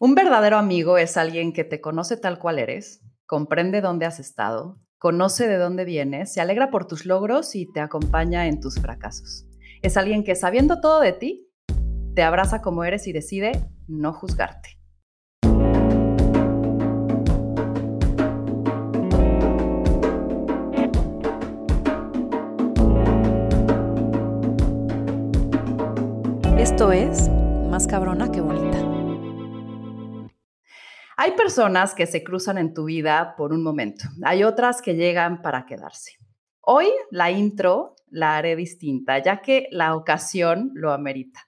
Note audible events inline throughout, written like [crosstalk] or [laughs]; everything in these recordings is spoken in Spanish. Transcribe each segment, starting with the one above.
Un verdadero amigo es alguien que te conoce tal cual eres, comprende dónde has estado, conoce de dónde vienes, se alegra por tus logros y te acompaña en tus fracasos. Es alguien que sabiendo todo de ti, te abraza como eres y decide no juzgarte. Esto es Más cabrona que bonita. Hay personas que se cruzan en tu vida por un momento. Hay otras que llegan para quedarse. Hoy la intro la haré distinta, ya que la ocasión lo amerita.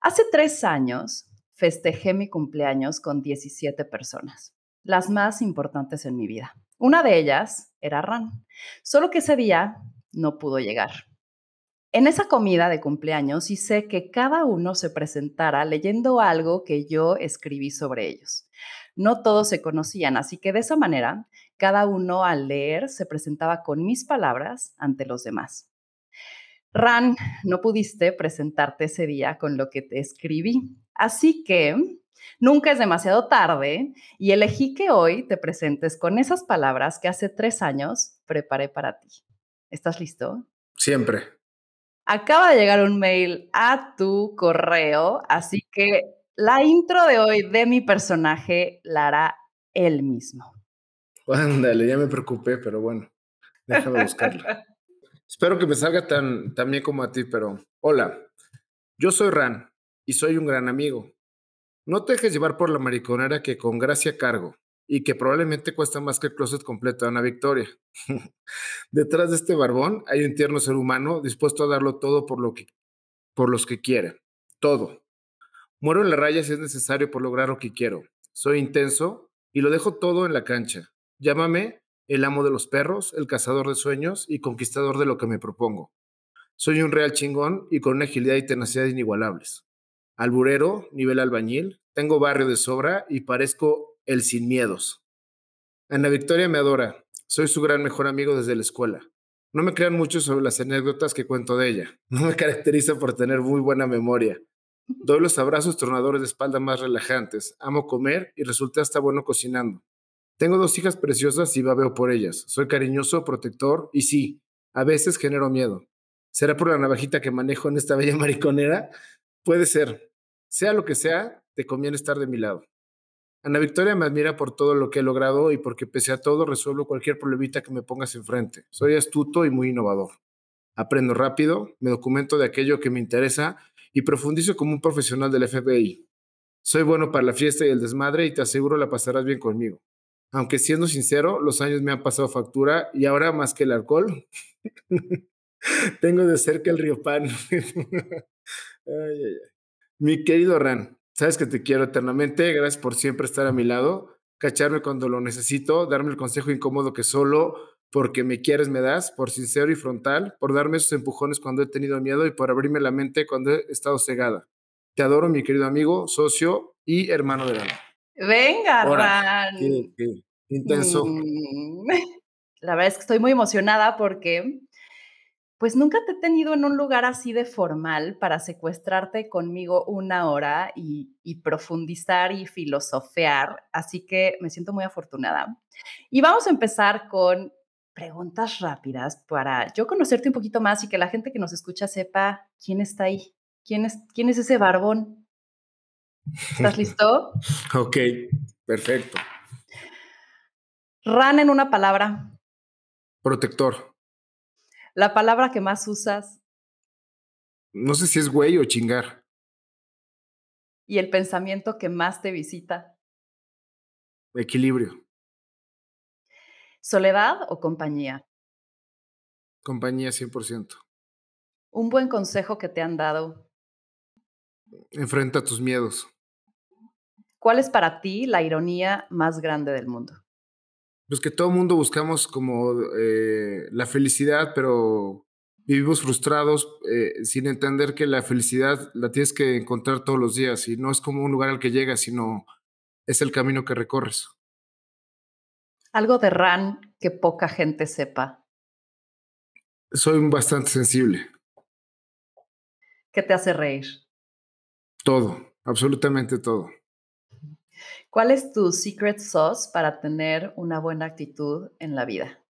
Hace tres años festejé mi cumpleaños con 17 personas, las más importantes en mi vida. Una de ellas era Ran, solo que ese día no pudo llegar. En esa comida de cumpleaños hice que cada uno se presentara leyendo algo que yo escribí sobre ellos. No todos se conocían, así que de esa manera, cada uno al leer se presentaba con mis palabras ante los demás. Ran, no pudiste presentarte ese día con lo que te escribí, así que nunca es demasiado tarde y elegí que hoy te presentes con esas palabras que hace tres años preparé para ti. ¿Estás listo? Siempre. Acaba de llegar un mail a tu correo, así que la intro de hoy de mi personaje la hará él mismo. Ándale, ya me preocupé, pero bueno, déjame buscarlo. [laughs] Espero que me salga tan, tan bien como a ti, pero hola, yo soy Ran y soy un gran amigo. No te dejes llevar por la mariconera que con gracia cargo y que probablemente cuesta más que el closet completo de una victoria. [laughs] Detrás de este barbón hay un tierno ser humano dispuesto a darlo todo por, lo que, por los que quiere. Todo. Muero en la raya si es necesario por lograr lo que quiero. Soy intenso y lo dejo todo en la cancha. Llámame el amo de los perros, el cazador de sueños y conquistador de lo que me propongo. Soy un real chingón y con una agilidad y tenacidad inigualables. Alburero, nivel albañil, tengo barrio de sobra y parezco el sin miedos. Ana Victoria me adora. Soy su gran mejor amigo desde la escuela. No me crean mucho sobre las anécdotas que cuento de ella. [laughs] No me caracteriza por tener muy buena memoria. Doy los abrazos tronadores de espalda más relajantes. Amo comer y resulté hasta bueno cocinando. Tengo dos hijas preciosas y babeo por ellas. Soy cariñoso, protector y sí, a veces genero miedo. ¿Será por la navajita que manejo en esta bella [laughs] mariconera? Puede ser. Sea lo que sea, te conviene estar de mi lado. Ana Victoria me admira por todo lo que he logrado y porque pese a todo resuelvo cualquier problemita que me pongas enfrente. Soy astuto y muy innovador. Aprendo rápido, me documento de aquello que me interesa y profundizo como un profesional del FBI. Soy bueno para la fiesta y el desmadre y te aseguro la pasarás bien conmigo. Aunque siendo sincero, los años me han pasado factura y ahora más que el alcohol, [laughs] tengo de cerca el río Pan. [laughs] Mi querido Ran, Sabes que te quiero eternamente. Gracias por siempre estar a mi lado, cacharme cuando lo necesito, darme el consejo incómodo que solo porque me quieres me das, por sincero y frontal, por darme esos empujones cuando he tenido miedo y por abrirme la mente cuando he estado cegada. Te adoro, mi querido amigo, socio y hermano de alma. Venga, Ran. intenso. Mm. [laughs] La verdad es que estoy muy emocionada porque pues nunca te he tenido en un lugar así de formal para secuestrarte conmigo una hora y, profundizar y filosofear, así que me siento muy afortunada. Y vamos a empezar con preguntas rápidas para yo conocerte un poquito más y que la gente que nos escucha sepa quién está ahí, quién es, quién es ese barbón. ¿Estás [laughs] listo? ok, perfecto. Ran en una palabra. Protector. La palabra que más usas. No sé si es güey o chingar. Y el pensamiento que más te visita. Equilibrio. ¿Soledad o compañía? Compañía 100%. Un buen consejo que te han dado. Enfrenta tus miedos. ¿Cuál es para ti la ironía más grande del mundo? pues que todo mundo buscamos como eh, la felicidad, pero vivimos frustrados eh, sin entender que la felicidad la tienes que encontrar todos los días y no es como un lugar al que llegas, sino es el camino que recorres. Algo de Ran que poca gente sepa. Soy bastante sensible. ¿Qué te hace reír? Todo, absolutamente todo. ¿Cuál es tu secret sauce para tener una buena actitud en la vida?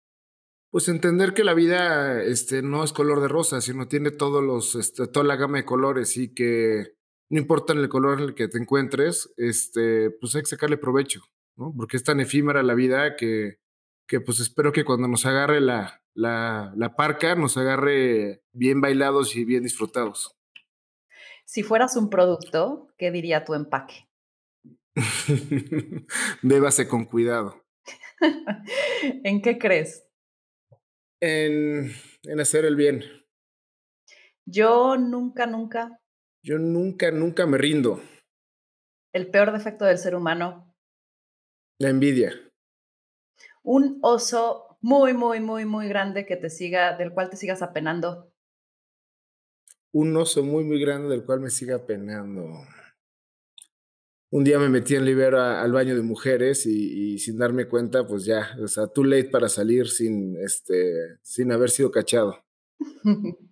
Pues entender que la vida, este, no es color de rosa, sino tiene todos los, este, toda la gama de colores y que no importa el color en el que te encuentres, este, pues hay que sacarle provecho, ¿no? Porque es tan efímera la vida que, que pues espero que cuando nos agarre la, la, la parca, nos agarre bien bailados y bien disfrutados. Si fueras un producto, ¿qué diría tu empaque? [laughs] Bébase con cuidado. [laughs] ¿En qué crees? En, en hacer el bien. Yo nunca, nunca. Yo nunca, nunca me rindo. El peor defecto del ser humano. La envidia. Un oso muy, muy, muy, muy grande que te siga, del cual te sigas apenando. Un oso muy, muy grande del cual me siga apenando un día me metí en Libera al baño de mujeres y, sin darme cuenta, pues ya, o sea, too late para salir sin, este, sin haber sido cachado. [laughs]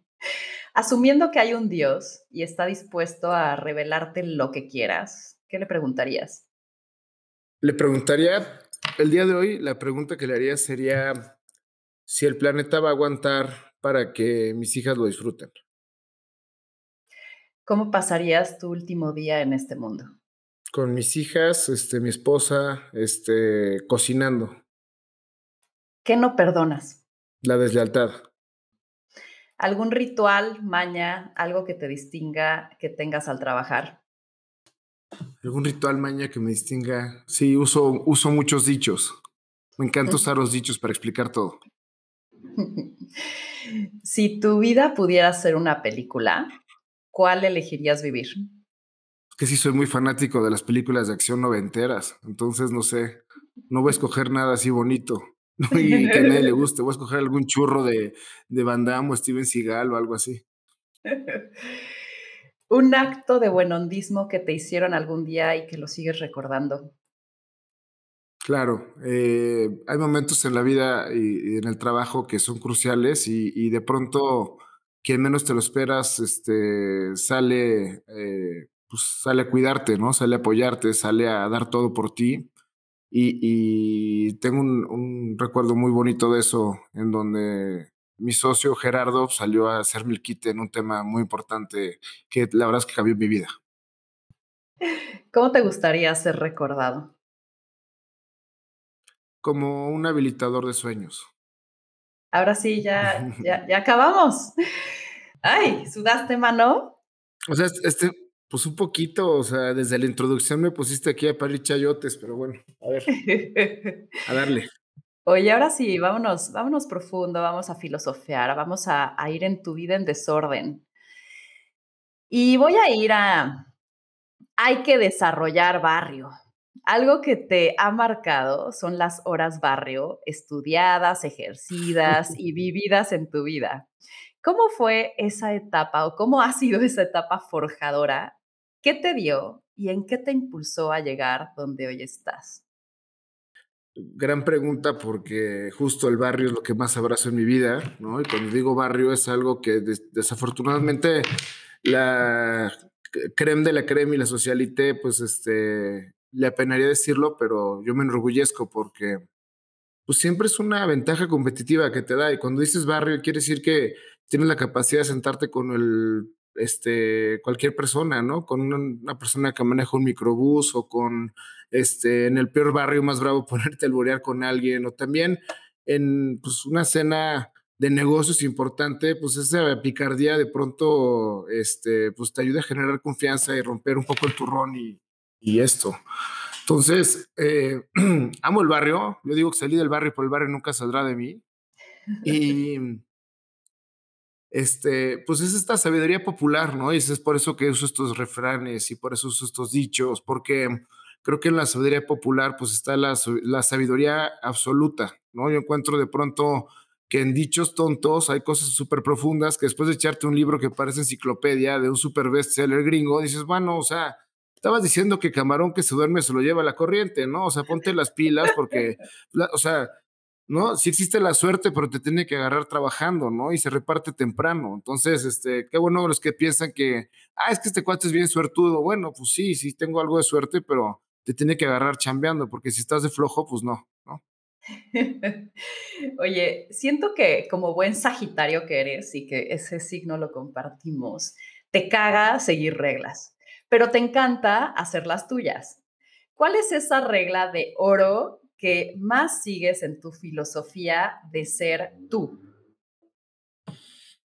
Asumiendo que hay un Dios y está dispuesto a revelarte lo que quieras, ¿qué le preguntarías? Le preguntaría, el día de hoy, la pregunta que le haría sería si el planeta va a aguantar para que mis hijas lo disfruten. ¿Cómo pasarías tu último día en este mundo? con mis hijas, este, mi esposa, este, cocinando. ¿Qué no perdonas? La deslealtad. ¿Algún ritual, maña, algo que te distinga, que tengas al trabajar? ¿Algún ritual, maña que me distinga? Sí, uso, uso muchos dichos. Me encanta usar los dichos para explicar todo. [laughs] si tu vida pudiera ser una película, ¿cuál elegirías vivir? que sí soy muy fanático de las películas de acción noventeras, entonces no sé, no voy a escoger nada así bonito [laughs] y que a nadie le guste, voy a escoger algún churro de, de Van Damme o Steven Seagal o algo así. [laughs] Un acto de buenondismo que te hicieron algún día y que lo sigues recordando. Claro, eh, hay momentos en la vida y, en el trabajo que son cruciales y, de pronto quien menos te lo esperas este, sale eh, pues sale a cuidarte, ¿no? Sale a apoyarte, sale a dar todo por ti. Y, tengo un, recuerdo muy bonito de eso, en donde mi socio Gerardo salió a hacerme el quite en un tema muy importante que la verdad es que cambió mi vida. ¿Cómo te gustaría ser recordado? Como un habilitador de sueños. Ahora sí, ya, ya, [laughs] ya acabamos. Ay, ¿sudaste mano? O sea, este, pues un poquito, o sea, desde la introducción me pusiste aquí a parir chayotes, pero bueno, a ver, [laughs] a darle. Oye, ahora sí, vámonos, vámonos profundo, vamos a filosofear, vamos a, a ir en tu vida en desorden. Y voy a ir a, hay que desarrollar barrio. Algo que te ha marcado son las horas barrio, estudiadas, ejercidas [laughs] y vividas en tu vida. ¿Cómo fue esa etapa o cómo ha sido esa etapa forjadora ¿Qué te dio y en qué te impulsó a llegar donde hoy estás? Gran pregunta porque justo el barrio es lo que más abrazo en mi vida, ¿no? Y cuando digo barrio es algo que desafortunadamente la creme de la creme y la socialité, pues este, le apenaría decirlo, pero yo me enorgullezco porque pues siempre es una ventaja competitiva que te da. Y cuando dices barrio, quiere decir que tienes la capacidad de sentarte con el este, cualquier persona, ¿no? Con una, persona que maneja un microbús o con, este, en el peor barrio más bravo, [laughs] ponerte a alborear con alguien o también en pues, una cena de negocios importante, pues esa picardía de pronto, este, pues te ayuda a generar confianza y romper un poco el turrón y, y esto. Entonces, eh, [clears throat] amo el barrio, yo digo que salí del barrio, pero el barrio nunca saldrá de mí. [laughs] Y este, pues es esta sabiduría popular, ¿no? Y es por eso que uso estos refranes y por eso uso estos dichos, porque creo que en la sabiduría popular pues está la, la sabiduría absoluta, ¿no? Yo encuentro de pronto que en dichos tontos hay cosas súper profundas que después de echarte un libro que parece enciclopedia de un super bestseller gringo, dices, bueno, o sea, estabas diciendo que camarón que se duerme se lo lleva la corriente, ¿no? O sea, ponte las pilas porque, o sea, ¿no? Sí existe la suerte, pero te tiene que agarrar trabajando, ¿no? Y se reparte temprano. Entonces, este, qué bueno los que piensan que, ah, es que este cuate es bien suertudo. Bueno, pues sí, sí tengo algo de suerte, pero te tiene que agarrar chambeando, porque si estás de flojo, pues no, ¿no? [laughs] Oye, siento que como buen Sagitario que eres y que ese signo lo compartimos, te caga seguir reglas, pero te encanta hacer las tuyas. ¿Cuál es esa regla de oro que más sigues en tu filosofía de ser tú?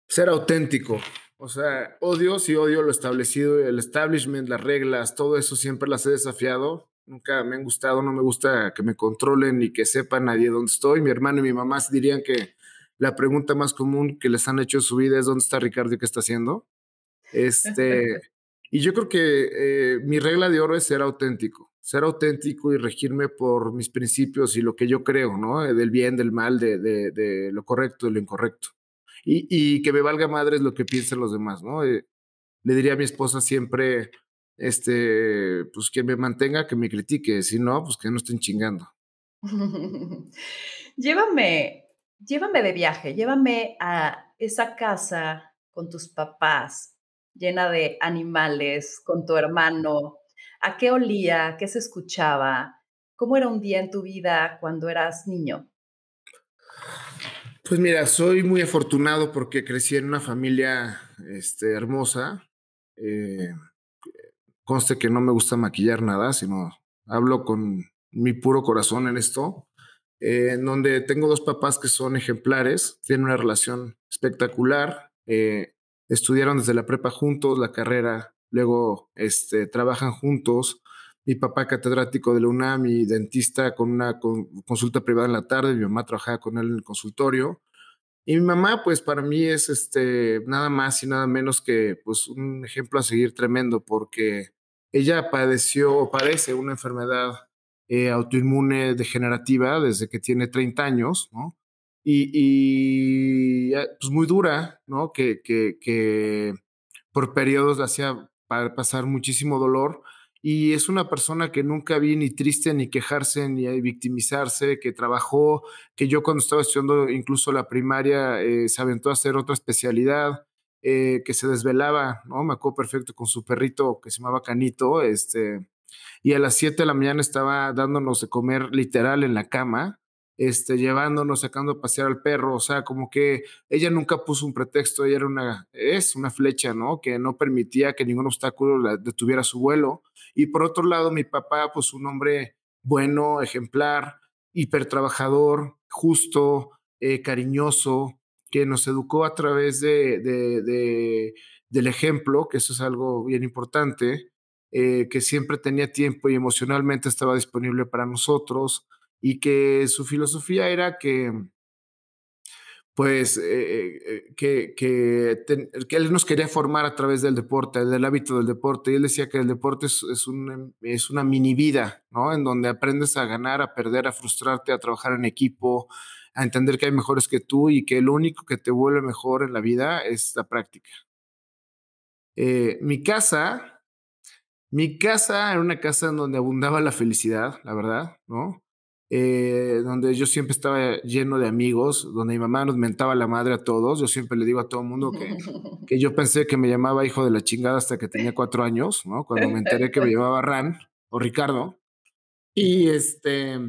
Ser auténtico. O sea, odio, sí odio lo establecido, el establishment, las reglas, todo eso siempre las he desafiado. Nunca me han gustado, no me gusta que me controlen ni que sepa nadie dónde estoy. Mi hermano y mi mamá dirían que la pregunta más común que les han hecho en su vida es ¿dónde está Ricardo y qué está haciendo? [laughs] Este, y yo creo que eh, mi regla de oro es ser auténtico, ser auténtico y regirme por mis principios y lo que yo creo, ¿no? Del bien, del mal, de, de, de lo correcto, de lo incorrecto. Y, y, que me valga madres lo que piensen los demás, ¿no? Eh, le diría a mi esposa siempre, este, pues que me mantenga, que me critique, si no, pues que no estén chingando. [laughs] llévame, llévame de viaje, llévame a esa casa con tus papás, llena de animales, con tu hermano. ¿A qué olía? ¿Qué se escuchaba? ¿Cómo era un día en tu vida cuando eras niño? Pues mira, soy muy afortunado porque crecí en una familia este, hermosa. Eh, conste que no me gusta maquillar nada, sino hablo con mi puro corazón en esto, en donde tengo dos papás que son ejemplares, tienen una relación espectacular, eh, estudiaron desde la prepa juntos, la carrera, luego este, trabajan juntos. Mi papá catedrático de la UNAM y dentista con una consulta privada en la tarde, mi mamá trabajaba con él en el consultorio. Y mi mamá, pues para mí es este, nada más y nada menos que pues, un ejemplo a seguir tremendo, porque ella padeció o padece una enfermedad eh, autoinmune degenerativa desde que tiene 30 años, ¿no? Y, y pues muy dura, ¿no? Que, que, que por periodos le hacía pasar muchísimo dolor y es una persona que nunca vi ni triste, ni quejarse, ni victimizarse, que trabajó, que yo cuando estaba estudiando incluso la primaria eh, se aventó a hacer otra especialidad, eh, que se desvelaba, ¿no? Me acuerdo perfecto con su perrito que se llamaba Canito, este, y a las 7 de la mañana estaba dándonos de comer literal en la cama, este, llevándonos, sacando a pasear al perro, o sea, como que ella nunca puso un pretexto, ella era una, es una flecha, ¿no? Que no permitía que ningún obstáculo detuviera su vuelo. Y por otro lado, mi papá, pues un hombre bueno, ejemplar, hipertrabajador, justo, eh, cariñoso, que nos educó a través de, del ejemplo, que eso es algo bien importante, eh, que siempre tenía tiempo y emocionalmente estaba disponible para nosotros y que su filosofía era que, pues, eh, eh, que, que, que, él nos quería formar a través del deporte, del hábito del deporte. Y él decía que el deporte es, es, un, es una mini vida, ¿no? En donde aprendes a ganar, a perder, a frustrarte, a trabajar en equipo, a entender que hay mejores que tú y que lo único que te vuelve mejor en la vida es la práctica. Eh, mi casa, mi casa era una casa en donde abundaba la felicidad, la verdad, ¿no? Eh, donde yo siempre estaba lleno de amigos, donde mi mamá nos mentaba la madre a todos. Yo siempre le digo a todo el mundo que, [laughs] que yo pensé que me llamaba hijo de la chingada hasta que tenía cuatro años, ¿no? Cuando me enteré que me llamaba Ran o Ricardo. Y este,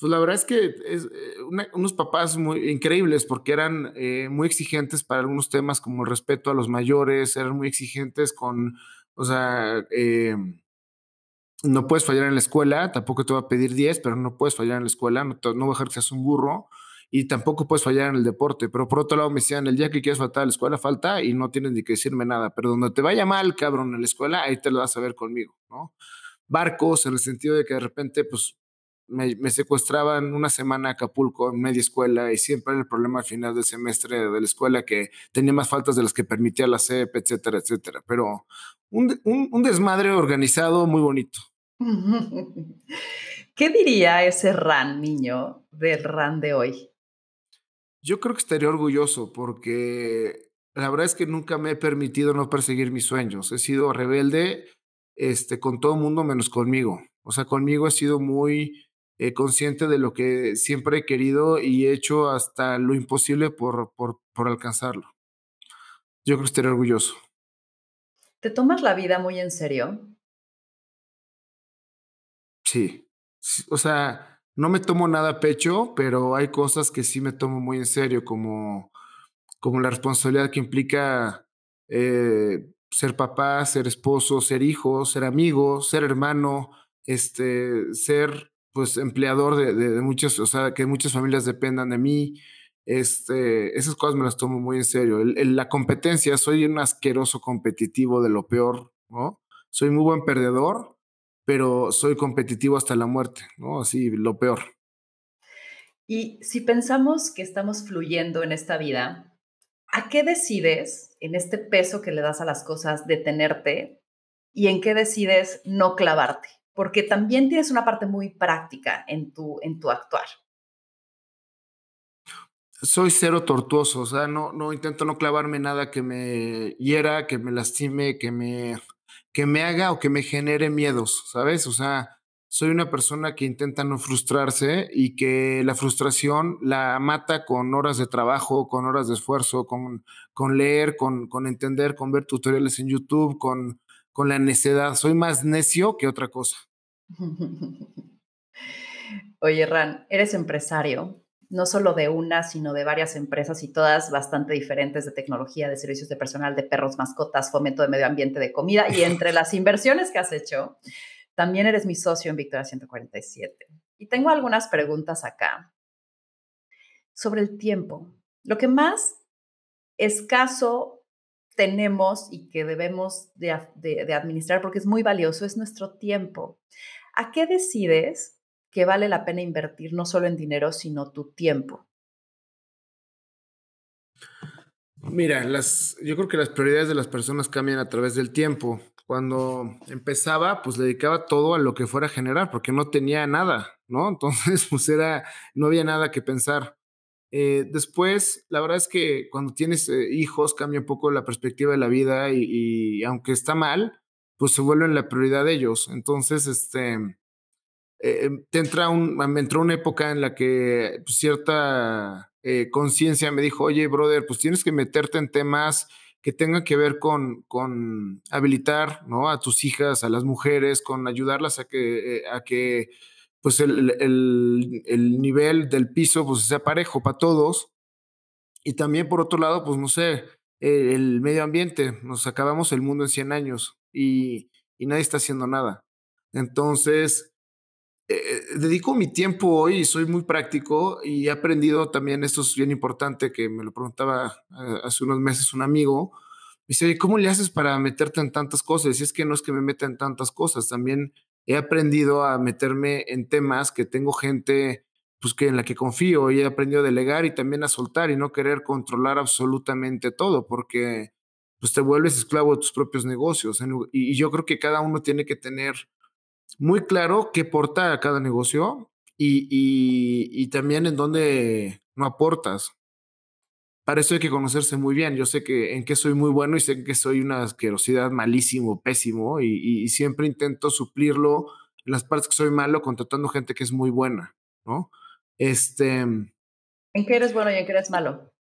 pues la verdad es que es eh, una, unos papás muy increíbles porque eran eh, muy exigentes para algunos temas como el respeto a los mayores, eran muy exigentes con, o sea, eh, no puedes fallar en la escuela, tampoco te va a pedir 10, pero no puedes fallar en la escuela, no, te, no voy a dejar que seas un burro y tampoco puedes fallar en el deporte. Pero por otro lado me decían, el día que quieres faltar a la escuela, falta y no tienes ni que decirme nada. Pero donde te vaya mal, cabrón, en la escuela, ahí te lo vas a ver conmigo, ¿no? Barcos, en el sentido de que de repente, pues, me, me secuestraban una semana a Acapulco en media escuela y siempre era el problema al final del semestre de la escuela que tenía más faltas de las que permitía la CEP, etcétera, etcétera. Pero un, un, un desmadre organizado muy bonito. [laughs] ¿Qué diría ese RAN niño del RAN de hoy? Yo creo que estaría orgulloso porque la verdad es que nunca me he permitido no perseguir mis sueños. He sido rebelde este, con todo el mundo menos conmigo. O sea, conmigo he sido muy eh, consciente de lo que siempre he querido y he hecho hasta lo imposible por, por, por alcanzarlo. Yo creo que estaría orgulloso. ¿Te tomas la vida muy en serio? Sí. O sea, no me tomo nada a pecho, pero hay cosas que sí me tomo muy en serio, como, como la responsabilidad que implica eh, ser papá, ser esposo, ser hijo, ser amigo, ser hermano, este, ser pues empleador de, de, muchas, o sea, que muchas familias dependan de mí. Este, esas cosas me las tomo muy en serio. la competencia, soy un asqueroso competitivo de lo peor, ¿no? Soy muy buen perdedor, pero soy competitivo hasta la muerte, ¿no? Así, lo peor. Y si pensamos que estamos fluyendo en esta vida, ¿a qué decides en este peso que le das a las cosas detenerte y en qué decides no clavarte? Porque también tienes una parte muy práctica en tu, en tu actuar. Soy cero tortuoso, o sea, no, no intento no clavarme nada que me hiera, que me lastime, que me, que me haga o que me genere miedos, ¿sabes? O sea, soy una persona que intenta no frustrarse y que la frustración la mata con horas de trabajo, con horas de esfuerzo, con, con leer, con, con entender, con ver tutoriales en YouTube, con, con la necedad. Soy más necio que otra cosa. [laughs] Oye, Ran, eres empresario, no solo de una, sino de varias empresas y todas bastante diferentes de tecnología, de servicios de personal, de perros, mascotas, fomento de medio ambiente, de comida. Y entre [laughs] las inversiones que has hecho, también eres mi socio en Victoria 147. Y tengo algunas preguntas acá sobre el tiempo. Lo que más escaso tenemos y que debemos de, administrar porque es muy valioso es nuestro tiempo. ¿A qué decides que vale la pena invertir no solo en dinero, sino tu tiempo? Mira, las, yo creo que las prioridades de las personas cambian a través del tiempo cuando empezaba, pues dedicaba todo a lo que fuera a generar, porque no tenía nada, ¿no? Entonces, [laughs] pues era, no había nada que pensar. Eh, después, la verdad es que cuando tienes eh, hijos cambia un poco la perspectiva de la vida y, aunque está mal, pues se vuelven la prioridad de ellos. Entonces, este, eh, te entra un, me entró una época en la que pues, cierta conciencia me dijo, oye, brother, pues tienes que meterte en temas que tenga que ver con, con habilitar ¿no? a tus hijas, a las mujeres, con ayudarlas a que, eh, a que pues el, el, el, nivel del piso pues, sea parejo para todos. Y también, por otro lado, pues no sé, el medio ambiente. Nos acabamos el mundo en 100 años y, y nadie está haciendo nada. Entonces, eh, dedico mi tiempo hoy y soy muy práctico y he aprendido también, esto es bien importante, que me lo preguntaba eh, hace unos meses un amigo, me dice, ¿cómo le haces para meterte en tantas cosas? Y es que no es que me meta en tantas cosas, también he aprendido a meterme en temas que tengo gente pues que en la que confío y he aprendido a delegar y también a soltar y no querer controlar absolutamente todo porque pues te vuelves esclavo de tus propios negocios y yo creo que cada uno tiene que tener muy claro qué aporta a cada negocio y, y, también en dónde no aportas. Para eso hay que conocerse muy bien. Yo sé que en qué soy muy bueno y sé que soy una asquerosidad malísimo, pésimo, y, y siempre intento suplirlo en las partes que soy malo contratando gente que es muy buena, ¿no? Este. ¿En qué eres bueno y en qué eres malo?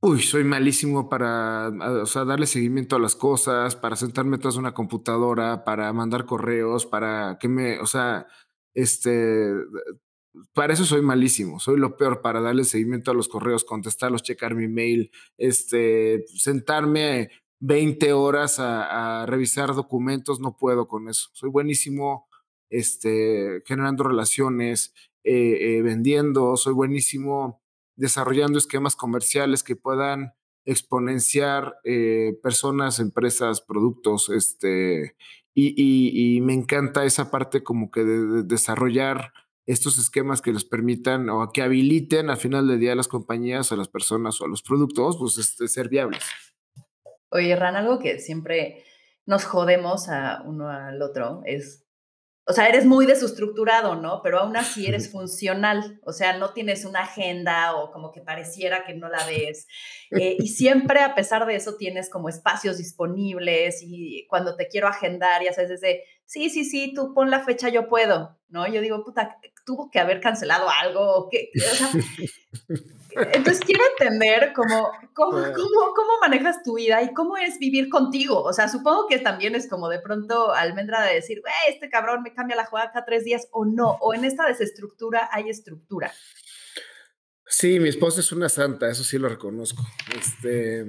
Uy, soy malísimo para, o sea, darle seguimiento a las cosas, para sentarme tras una computadora, para mandar correos, para que me, o sea, este, para eso soy malísimo, soy lo peor para darle seguimiento a los correos, contestarlos, checar mi mail, este, sentarme 20 horas a, revisar documentos, no puedo con eso. Soy buenísimo, este, generando relaciones, eh, eh, vendiendo, soy buenísimo desarrollando esquemas comerciales que puedan exponenciar eh, personas, empresas, productos, este, y, me encanta esa parte como que de, desarrollar estos esquemas que les permitan o que habiliten al final del día a las compañías, a las personas o a los productos, pues este, ser viables. Oye, Ran, algo que siempre nos jodemos a uno al otro es o sea, eres muy desestructurado, ¿no? Pero aún así eres funcional, o sea, no tienes una agenda o como que pareciera que no la ves. [laughs] Eh, y siempre, a pesar de eso, tienes como espacios disponibles y cuando te quiero agendar, ya sabes, desde, sí, sí, sí, tú pon la fecha, yo puedo, ¿no? Yo digo, puta, tuvo que haber cancelado algo, o qué, o sea, [laughs] Entonces quiero entender cómo, cómo, cómo, cómo, manejas tu vida y cómo es vivir contigo. O sea, supongo que también es como de pronto almendra de decir, este cabrón me cambia la jugada cada tres días o no. O en esta desestructura hay estructura. Sí, mi esposa es una santa, eso sí lo reconozco. Este,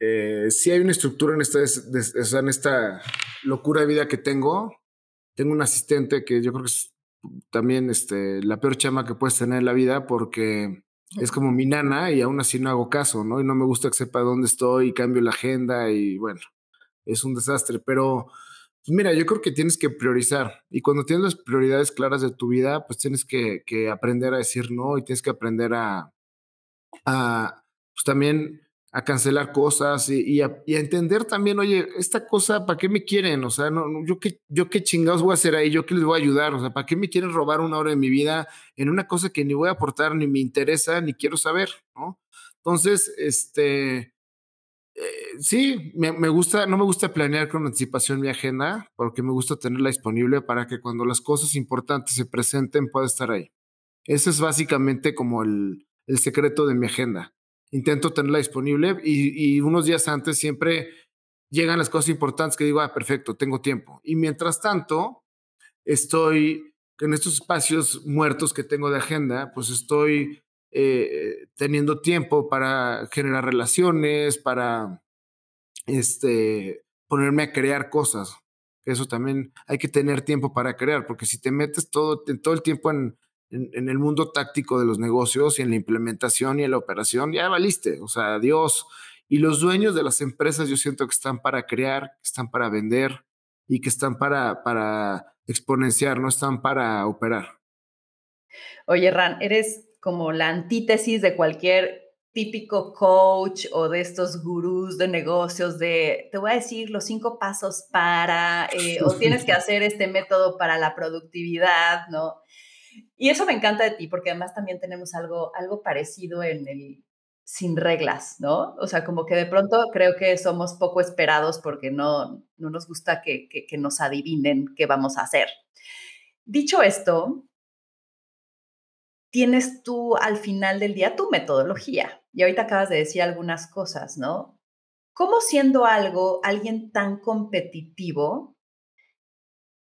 eh, sí hay una estructura en esta, en esta locura de vida que tengo. Tengo un asistente que yo creo que es también este, la peor chama que puedes tener en la vida porque es como mi nana y aún así no hago caso, ¿no? Y no me gusta que sepa dónde estoy y cambio la agenda y bueno, es un desastre. Pero pues mira, yo creo que tienes que priorizar y cuando tienes las prioridades claras de tu vida, pues tienes que, que aprender a decir no y tienes que aprender a, a pues también a cancelar cosas y, a, entender también, oye, esta cosa, ¿para qué me quieren? O sea, no, yo, qué, yo qué chingados voy a hacer ahí, yo qué les voy a ayudar, o sea, ¿para qué me quieren robar una hora de mi vida en una cosa que ni voy a aportar, ni me interesa, ni quiero saber, ¿no? Entonces, este, eh, sí, me, me, gusta, no me gusta planear con anticipación mi agenda, porque me gusta tenerla disponible para que cuando las cosas importantes se presenten pueda estar ahí. Ese es básicamente como el, el secreto de mi agenda intento tenerla disponible y, unos días antes siempre llegan las cosas importantes que digo, ah, perfecto, tengo tiempo. Y mientras tanto, estoy en estos espacios muertos que tengo de agenda, pues estoy eh, teniendo tiempo para generar relaciones, para este, ponerme a crear cosas. Eso también hay que tener tiempo para crear, porque si te metes todo, todo el tiempo en, en, el mundo táctico de los negocios y en la implementación y en la operación, ya valiste, o sea, adiós. Y los dueños de las empresas yo siento que están para crear, que están para vender y que están para, para exponenciar, no están para operar. Oye, Ran, eres como la antítesis de cualquier típico coach o de estos gurús de negocios de, te voy a decir los cinco pasos para, eh, o [laughs] tienes que hacer este método para la productividad, ¿no? Y eso me encanta de ti, porque además también tenemos algo, algo parecido en el sin reglas, ¿no? O sea, como que de pronto creo que somos poco esperados porque no, no nos gusta que, que, nos adivinen qué vamos a hacer. Dicho esto, tienes tú al final del día tu metodología. Y ahorita acabas de decir algunas cosas, ¿no? ¿Cómo siendo algo, alguien tan competitivo,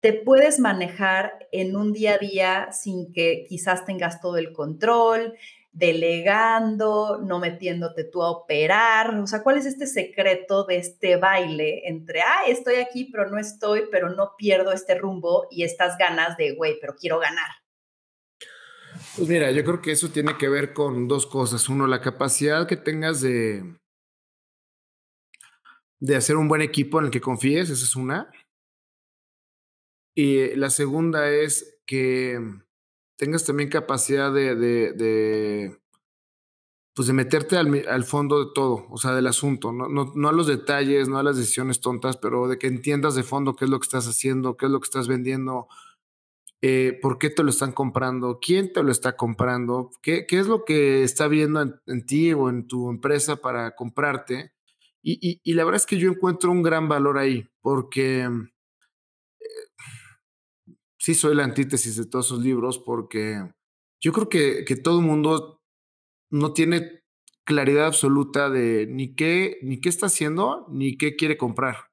te puedes manejar en un día a día sin que quizás tengas todo el control, delegando, no metiéndote tú a operar. O sea, ¿cuál es este secreto de este baile entre, ah, estoy aquí, pero no estoy, pero no pierdo este rumbo y estas ganas de, güey, pero quiero ganar? Pues mira, yo creo que eso tiene que ver con dos cosas. Uno, la capacidad que tengas de, de hacer un buen equipo en el que confíes, esa es una. Y la segunda es que tengas también capacidad de, de, pues de meterte al, fondo de todo, o sea, del asunto, no, no, a los detalles, no a las decisiones tontas, pero de que entiendas de fondo qué es lo que estás haciendo, qué es lo que estás vendiendo, eh, por qué te lo están comprando, quién te lo está comprando, qué, qué es lo que está viendo en, ti o en tu empresa para comprarte. Y, y, la verdad es que yo encuentro un gran valor ahí, porque sí soy la antítesis de todos esos libros porque yo creo que, que todo el mundo no tiene claridad absoluta de ni qué, ni qué está haciendo, ni qué quiere comprar.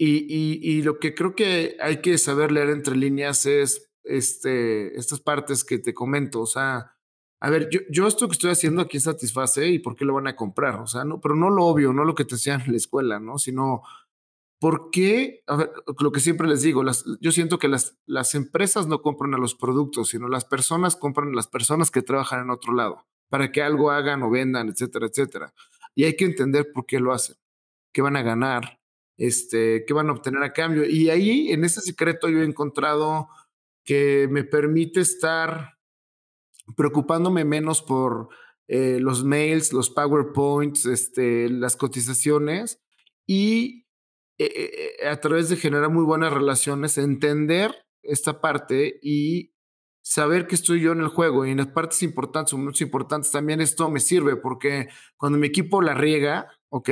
Y, y, lo que creo que hay que saber leer entre líneas es este, estas partes que te comento. O sea, a ver, yo, yo esto que estoy haciendo aquí satisface y por qué lo van a comprar. O sea, no, pero no lo obvio, no lo que te decían en la escuela, ¿no? Sino ¿Por qué? lo que siempre les digo, las, yo siento que las, las empresas no compran a los productos, sino las personas compran a las personas que trabajan en otro lado, para que algo hagan o vendan, etcétera, etcétera. Y hay que entender por qué lo hacen, qué van a ganar, este, qué van a obtener a cambio. Y ahí, en ese secreto, yo he encontrado que me permite estar preocupándome menos por eh, los mails, los PowerPoints, este, las cotizaciones y eh, eh, a través de generar muy buenas relaciones, entender esta parte y saber que estoy yo en el juego y en las partes importantes o menos importantes también esto me sirve porque cuando mi equipo la riega, ¿ok?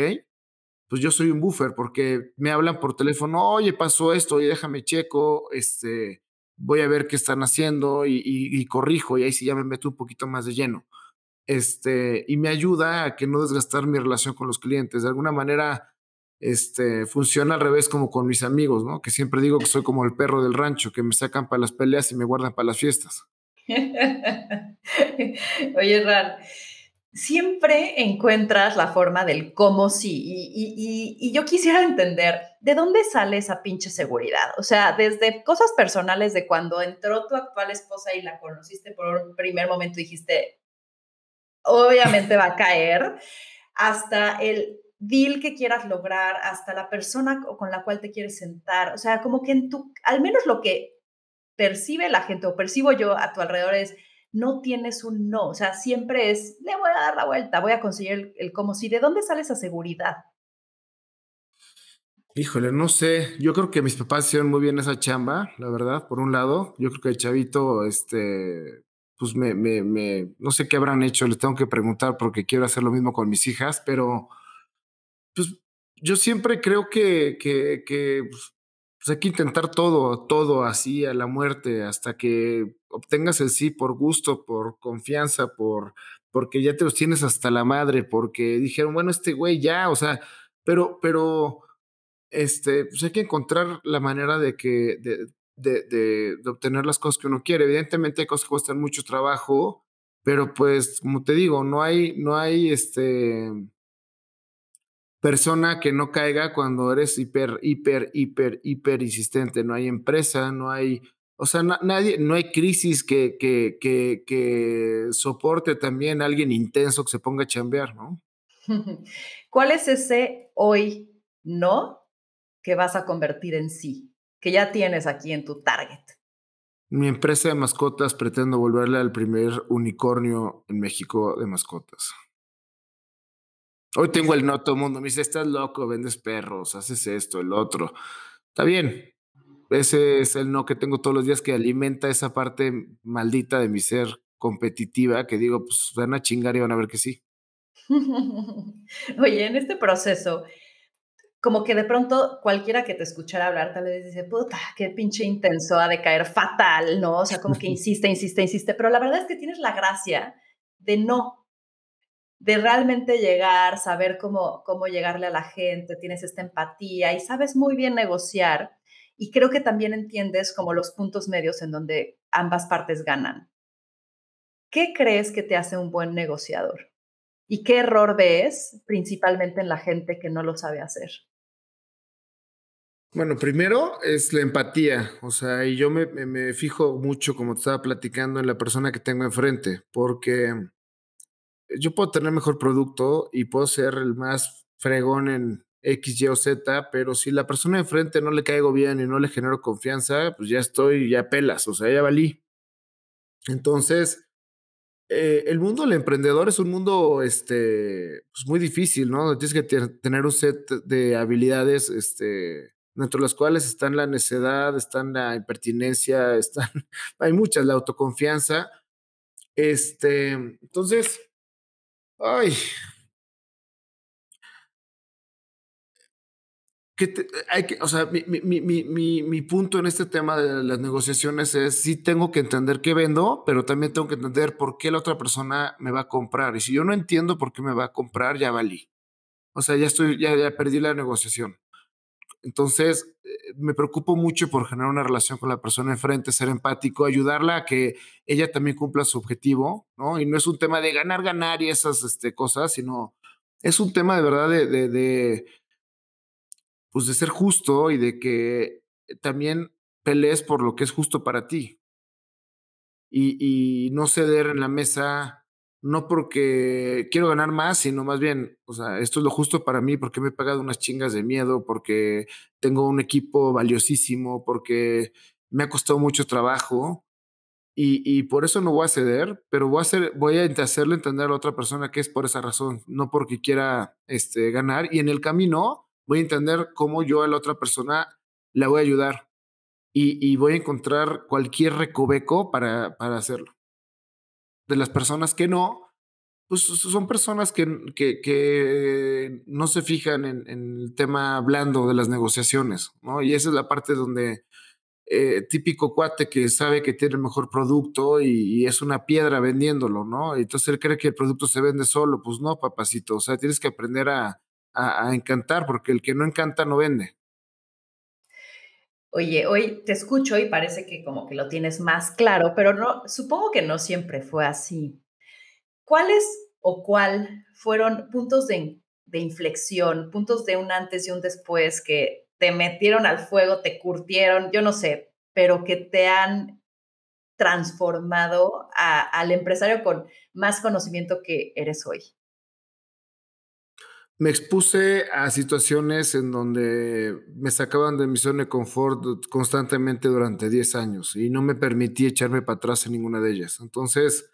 Pues yo soy un buffer porque me hablan por teléfono, oye, pasó esto, oye, déjame checo, este, voy a ver qué están haciendo y, y corrijo y ahí sí ya me meto un poquito más de lleno. este, y me ayuda a que no desgastar mi relación con los clientes. De alguna manera, este, funciona al revés como con mis amigos, ¿no? Que siempre digo que soy como el perro del rancho, que me sacan para las peleas y me guardan para las fiestas. [laughs] Oye, Ran, siempre encuentras la forma del cómo sí. Y, y, yo quisiera entender, ¿de dónde sale esa pinche seguridad? O sea, desde cosas personales de cuando entró tu actual esposa y la conociste por un primer momento, dijiste, obviamente va a caer, hasta el deal que quieras lograr, hasta la persona con la cual te quieres sentar. O sea, como que en tu, al menos lo que percibe la gente o percibo yo a tu alrededor es, no tienes un no, o sea, siempre es, le voy a dar la vuelta, voy a conseguir el, el como si, ¿de dónde sale esa seguridad? Híjole, no sé, yo creo que mis papás hicieron muy bien esa chamba, la verdad, por un lado, yo creo que el chavito, este, pues me, me, me, no sé qué habrán hecho, les tengo que preguntar porque quiero hacer lo mismo con mis hijas, pero pues yo siempre creo que, que, pues, pues, hay que intentar todo, todo así a la muerte, hasta que obtengas el sí por gusto, por confianza, por porque ya te los tienes hasta la madre, porque dijeron, bueno, este güey ya, o sea, pero, pero, este, pues hay que encontrar la manera de que, de, de, de, de, obtener las cosas que uno quiere. Evidentemente hay cosas que cuestan mucho trabajo, pero pues, como te digo, no hay, no hay este persona que no caiga cuando eres hiper, hiper, hiper, hiper insistente. No hay empresa, no hay, o sea, no, nadie, no hay crisis que, que, que, que soporte también a alguien intenso que se ponga a chambear, ¿no? [laughs] ¿Cuál es ese hoy no que vas a convertir en sí? que ya tienes aquí en tu target? Mi empresa de mascotas pretendo volverle al primer unicornio en México de mascotas. Hoy tengo el no, todo el mundo me dice, estás loco, vendes perros, haces esto, el otro. Está bien. Ese es el no que tengo todos los días que alimenta esa parte maldita de mi ser competitiva que digo, pues van a chingar y van a ver que sí. [laughs] Oye, en este proceso, como que de pronto cualquiera que te escuchara hablar tal vez dice, puta, qué pinche intenso, ha de caer fatal, ¿no? O sea, como que [laughs] insiste, insiste, insiste, pero la verdad es que tienes la gracia de no, de realmente llegar, saber cómo, cómo llegarle a la gente, tienes esta empatía y sabes muy bien negociar y creo que también entiendes como los puntos medios en donde ambas partes ganan. ¿Qué crees que te hace un buen negociador? ¿Y qué error ves principalmente en la gente que no lo sabe hacer? Bueno, primero es la empatía, o sea, y yo me, me, fijo mucho, como te estaba platicando, en la persona que tengo enfrente, porque yo puedo tener mejor producto y puedo ser el más fregón en X, Y o Z, pero si la persona enfrente no le caigo bien y no le genero confianza, pues ya estoy, ya pelas, o sea, ya valí. Entonces, eh, el mundo del emprendedor es un mundo este, pues muy difícil, ¿no? Tienes que tener un set de habilidades este, dentro de las cuales están la necedad, están la impertinencia, [laughs] están, hay muchas, la autoconfianza. Este, entonces, ay. Que hay que, o sea, mi, mi, mi, mi, punto en este tema de las negociaciones es, sí tengo que entender qué vendo, pero también tengo que entender por qué la otra persona me va a comprar. Y si yo no entiendo por qué me va a comprar, ya valí. O sea, ya estoy, ya, ya perdí la negociación. Entonces, eh, me preocupo mucho por generar una relación con la persona enfrente, ser empático, ayudarla a que ella también cumpla su objetivo, ¿no? Y no es un tema de ganar, ganar y esas este, cosas, sino es un tema de verdad de, pues de ser justo y de que también pelees por lo que es justo para ti. Y no ceder en la mesa no porque quiero ganar más, sino más bien, o sea, esto es lo justo para mí porque me he pagado unas chingas de miedo, porque tengo un equipo valiosísimo, porque me ha costado mucho trabajo y, y por eso no voy a ceder, pero voy a, hacer, voy a hacerle entender a la otra persona que es por esa razón, no porque quiera este, ganar y en el camino voy a entender cómo yo a la otra persona la voy a ayudar y, y voy a encontrar cualquier recoveco para, para hacerlo de las personas que no, pues son personas que, que, que no se fijan en, el tema blando de las negociaciones, ¿no? Y esa es la parte donde eh, típico cuate que sabe que tiene el mejor producto y, es una piedra vendiéndolo, ¿no? Entonces él cree que el producto se vende solo. Pues no, papacito. O sea, tienes que aprender a, a encantar, porque el que no encanta no vende. Oye, hoy te escucho y parece que como que lo tienes más claro, pero no, supongo que no siempre fue así. ¿Cuáles o cuál fueron puntos de, de inflexión, puntos de un antes y un después que te metieron al fuego, te curtieron, yo no sé, pero que te han transformado al empresario con más conocimiento que eres hoy? Me expuse a situaciones en donde me sacaban de mi zona de confort constantemente durante 10 años y no me permití echarme para atrás en ninguna de ellas. Entonces,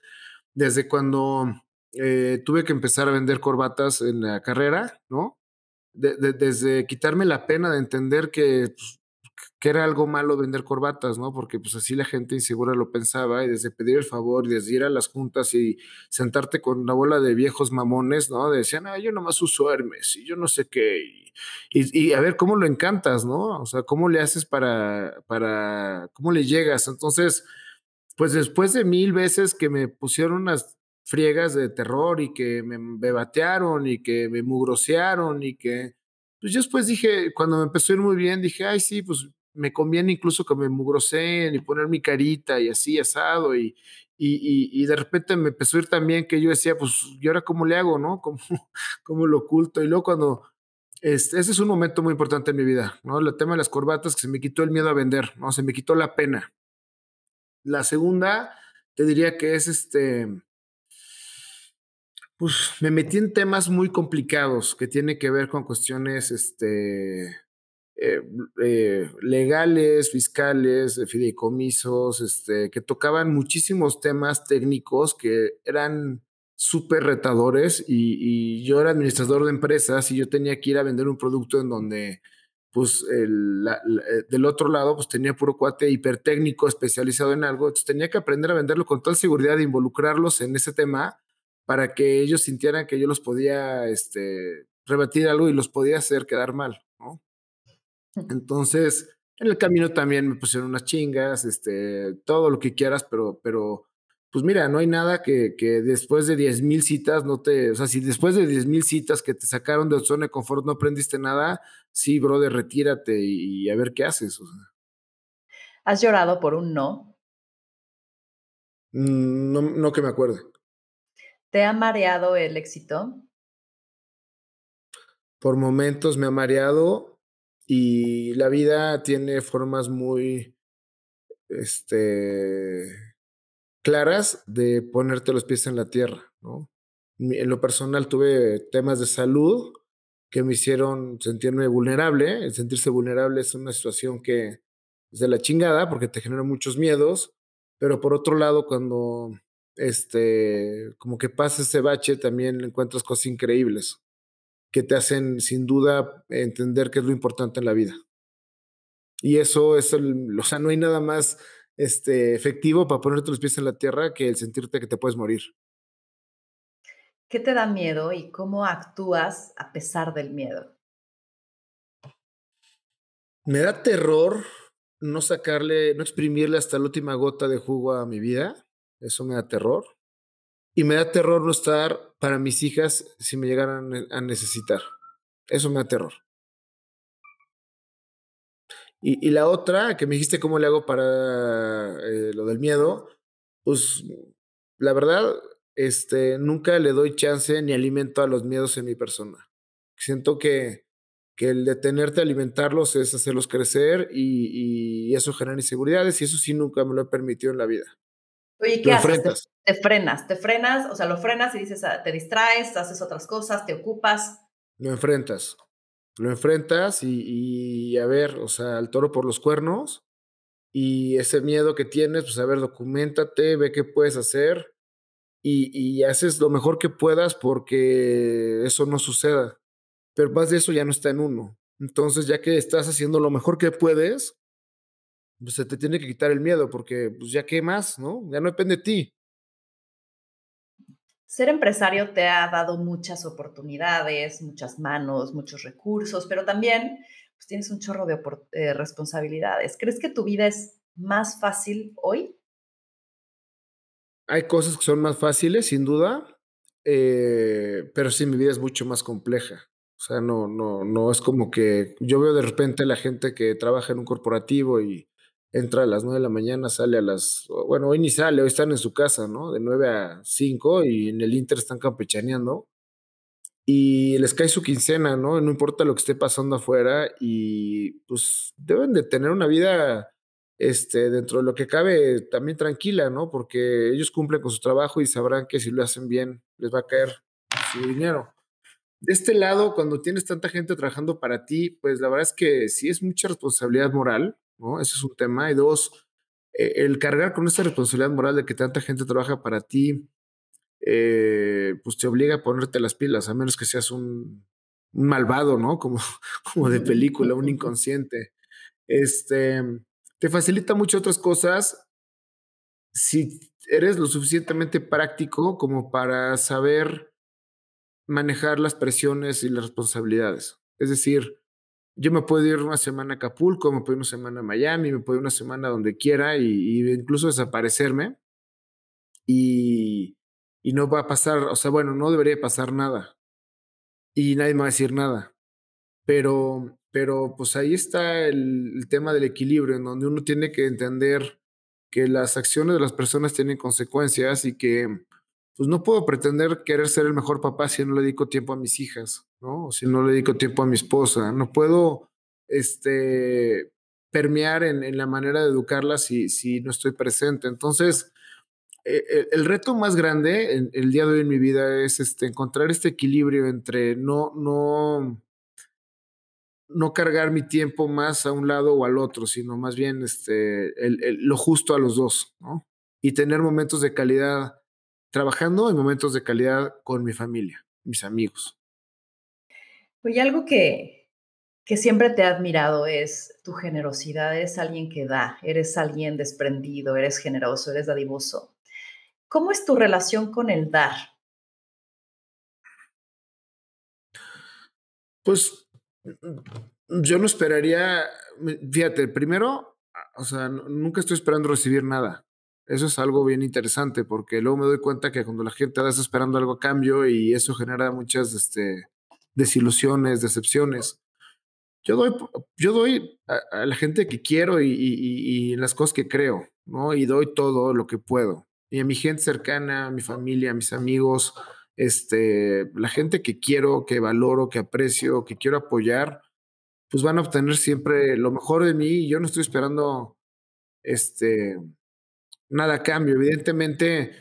desde cuando eh, tuve que empezar a vender corbatas en la carrera, ¿no? de, de, desde quitarme la pena de entender que, pues, que era algo malo vender corbatas, ¿no? Porque pues así la gente insegura lo pensaba y desde pedir el favor y desde ir a las juntas y sentarte con una bola de viejos mamones, ¿no? Decían, ah, yo nomás uso Hermes y yo no sé qué. Y, y, a ver cómo lo encantas, ¿no? O sea, cómo le haces para, para, cómo le llegas. Entonces, pues después de mil veces que me pusieron unas friegas de terror y que me bebatearon y que me mugrosearon y que, pues yo después dije, cuando me empezó a ir muy bien, dije, ay, sí, pues me conviene incluso que me mugroseen y poner mi carita y así asado y, y, y, de repente me empezó a ir también que yo decía, pues, ¿y ahora cómo le hago, no? ¿Cómo, [laughs] cómo lo oculto? Y luego cuando, este, ese es un momento muy importante en mi vida, ¿no? El tema de las corbatas, que se me quitó el miedo a vender, ¿no? Se me quitó la pena. La segunda, te diría que es este, pues me metí en temas muy complicados que tienen que ver con cuestiones este, eh, eh, legales, fiscales, de fideicomisos, este, que tocaban muchísimos temas técnicos que eran súper retadores y, yo era administrador de empresas y yo tenía que ir a vender un producto en donde pues el, eh, del otro lado pues tenía puro cuate hipertécnico especializado en algo, entonces tenía que aprender a venderlo con toda seguridad e involucrarlos en ese tema para que ellos sintieran que yo los podía este, rebatir algo y los podía hacer quedar mal, ¿no? Entonces, en el camino también me pusieron unas chingas, este, todo lo que quieras, pero, pero, pues mira, no hay nada que, que después de 10 mil citas no te, o sea, si después de 10 mil citas que te sacaron de zona de confort no aprendiste nada, sí, brother, retírate y, y a ver qué haces. O sea. ¿Has llorado por un no? Mm, no, no que me acuerde. ¿Te ha mareado el éxito? Por momentos me ha mareado y la vida tiene formas muy este, claras de ponerte los pies en la tierra, ¿no? En lo personal tuve temas de salud que me hicieron sentirme vulnerable. El sentirse vulnerable es una situación que es de la chingada porque te genera muchos miedos, pero por otro lado, cuando este, como que pasa ese bache, también encuentras cosas increíbles que te hacen sin duda entender qué es lo importante en la vida. Y eso es, el, o sea, no hay nada más este, efectivo para ponerte los pies en la tierra que el sentirte que te puedes morir. ¿Qué te da miedo y cómo actúas a pesar del miedo? Me da terror no sacarle, no exprimirle hasta la última gota de jugo a mi vida eso me da terror. Y me da terror no estar para mis hijas si me llegaran a necesitar. Eso me da terror. Y, y la otra, que me dijiste cómo le hago para eh, lo del miedo, pues la verdad, este, nunca le doy chance ni alimento a los miedos en mi persona. Siento que, que el detenerte a alimentarlos es hacerlos crecer y, y eso genera inseguridades y eso sí nunca me lo he permitido en la vida. Oye, ¿qué haces? Te, te, frenas, te frenas, o sea, lo frenas y dices, ah, te distraes, haces otras cosas, te ocupas. Lo enfrentas, lo enfrentas y, y, a ver, o sea, al toro por los cuernos y ese miedo que tienes, pues a ver, documentate, ve qué puedes hacer y, y haces lo mejor que puedas porque eso no suceda. Pero más de eso ya no está en uno. Entonces, ya que estás haciendo lo mejor que puedes, pues se te tiene que quitar el miedo, porque pues ya qué más, ¿no? Ya no depende de ti. Ser empresario te ha dado muchas oportunidades, muchas manos, muchos recursos, pero también pues tienes un chorro de eh, responsabilidades. ¿Crees que tu vida es más fácil hoy? Hay cosas que son más fáciles, sin duda, eh, pero sí, mi vida es mucho más compleja. O sea, no, no, no es como que yo veo de repente la gente que trabaja en un corporativo y entra a las 9 de la mañana, sale a las, bueno, hoy ni sale, hoy están en su casa, ¿no? De 9 a 5 y en el Inter están campechaneando y les cae su quincena, ¿no? No importa lo que esté pasando afuera y pues deben de tener una vida, este, dentro de lo que cabe, también tranquila, ¿no? Porque ellos cumplen con su trabajo y sabrán que si lo hacen bien, les va a caer su dinero de este lado, cuando tienes tanta gente trabajando para ti, pues la verdad es que sí es mucha responsabilidad moral, ¿no? Ese es un tema. Y dos, eh, el cargar con esa responsabilidad moral de que tanta gente trabaja para ti, eh, pues te obliga a ponerte las pilas, a menos que seas un, malvado, ¿no? Como, [laughs] como de película, un [laughs] inconsciente. Este, te facilita mucho otras cosas si eres lo suficientemente práctico como para saber manejar las presiones y las responsabilidades. Es decir, yo me puedo ir una semana a Acapulco, me puedo ir una semana a Miami, me puedo ir una semana donde quiera y, incluso desaparecerme y, y, no va a pasar, o sea, bueno, no debería pasar nada y nadie me va a decir nada. Pero, pero pues ahí está el, el tema del equilibrio, en donde uno tiene que entender que las acciones de las personas tienen consecuencias y que pues no puedo pretender querer ser el mejor papá si no le dedico tiempo a mis hijas, ¿no? O si no le dedico tiempo a mi esposa. No puedo este, permear en, la manera de educarlas si, si no estoy presente. Entonces, e, e, el, reto más grande en, el día de hoy en mi vida es este, encontrar este equilibrio entre no, no, no cargar mi tiempo más a un lado o al otro, sino más bien este, lo justo a los dos, ¿no? Y tener momentos de calidad trabajando en momentos de calidad con mi familia, mis amigos. Oye, algo que, que siempre te he admirado es tu generosidad. Eres alguien que da, eres alguien desprendido, eres generoso, eres dadivoso. ¿Cómo es tu relación con el dar? Pues yo no esperaría, fíjate, primero, o sea, nunca estoy esperando recibir nada. Eso es algo bien interesante porque luego me doy cuenta que cuando la gente está esperando algo a cambio y eso genera muchas este, desilusiones, decepciones. Yo doy, yo doy a, la gente que quiero y, y, las cosas que creo, ¿no? Y doy todo lo que puedo. Y a mi gente cercana, a mi familia, a mis amigos, este, la gente que quiero, que valoro, que aprecio, que quiero apoyar, pues van a obtener siempre lo mejor de mí y yo no estoy esperando, este, nada cambio. Evidentemente,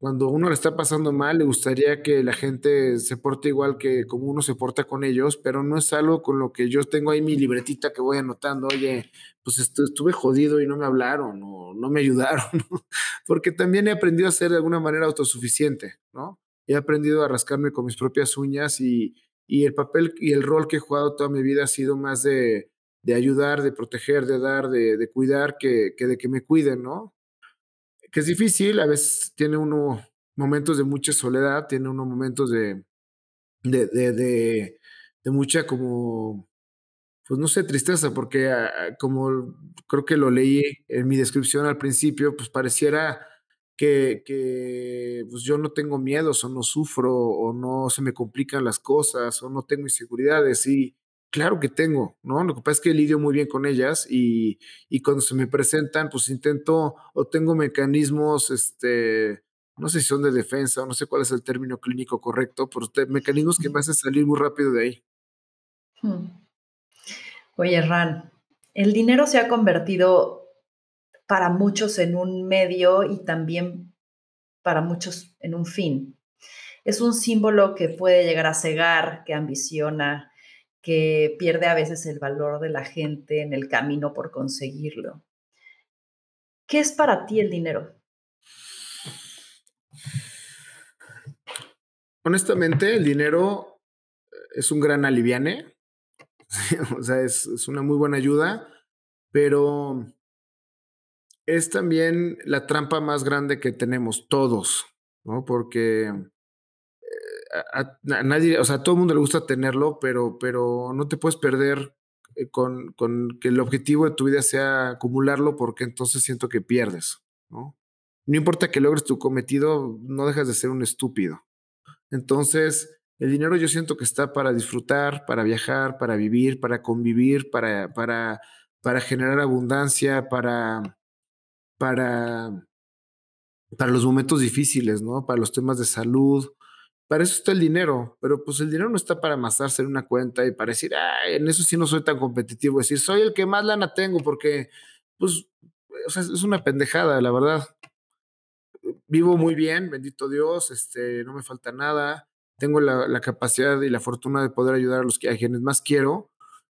cuando uno le está pasando mal, le gustaría que la gente se porte igual que como uno se porta con ellos, pero no es algo con lo que yo tengo ahí mi libretita que voy anotando, oye, pues estuve jodido y no me hablaron o no me ayudaron, [laughs] porque también he aprendido a ser de alguna manera autosuficiente, ¿no? He aprendido a rascarme con mis propias uñas y, y el papel y el rol que he jugado toda mi vida ha sido más de, de ayudar, de proteger, de dar, de, de cuidar, que, que de que me cuiden, ¿no? Que es difícil, a veces tiene uno momentos de mucha soledad, tiene uno momentos de, de, de, de, mucha como, pues no sé, tristeza, porque ah, como creo que lo leí en mi descripción al principio, pues pareciera que, que pues yo no tengo miedos o no sufro o no se me complican las cosas o no tengo inseguridades y Claro que tengo, ¿no? Lo que pasa es que lidio muy bien con ellas y, y cuando se me presentan, pues intento o tengo mecanismos, este, no sé si son de defensa o no sé cuál es el término clínico correcto, pero mecanismos que me hacen salir muy rápido de ahí. Hmm. Oye, Ran, el dinero se ha convertido para muchos en un medio y también para muchos en un fin. Es un símbolo que puede llegar a cegar, que ambiciona, que pierde a veces el valor de la gente en el camino por conseguirlo. ¿Qué es para ti el dinero? Honestamente, el dinero es un gran aliviane, [laughs] o sea, es, es, una muy buena ayuda, pero es también la trampa más grande que tenemos todos, ¿no? Porque a, nadie, o sea, a todo el mundo le gusta tenerlo, pero, pero no te puedes perder eh, con, con, que el objetivo de tu vida sea acumularlo, porque entonces siento que pierdes, ¿no? No importa que logres tu cometido, no dejas de ser un estúpido. Entonces, el dinero yo siento que está para disfrutar, para viajar, para vivir, para convivir, para, para, para generar abundancia, para, para, para los momentos difíciles, ¿no? Para los temas de salud, para eso está el dinero, pero pues el dinero no está para amasarse en una cuenta y para decir, en eso sí no soy tan competitivo, decir, soy el que más lana tengo, porque, pues, es una pendejada, la verdad. Vivo muy bien, bendito Dios, este, no me falta nada, tengo la, la capacidad y la fortuna de poder ayudar a los que a quienes más quiero,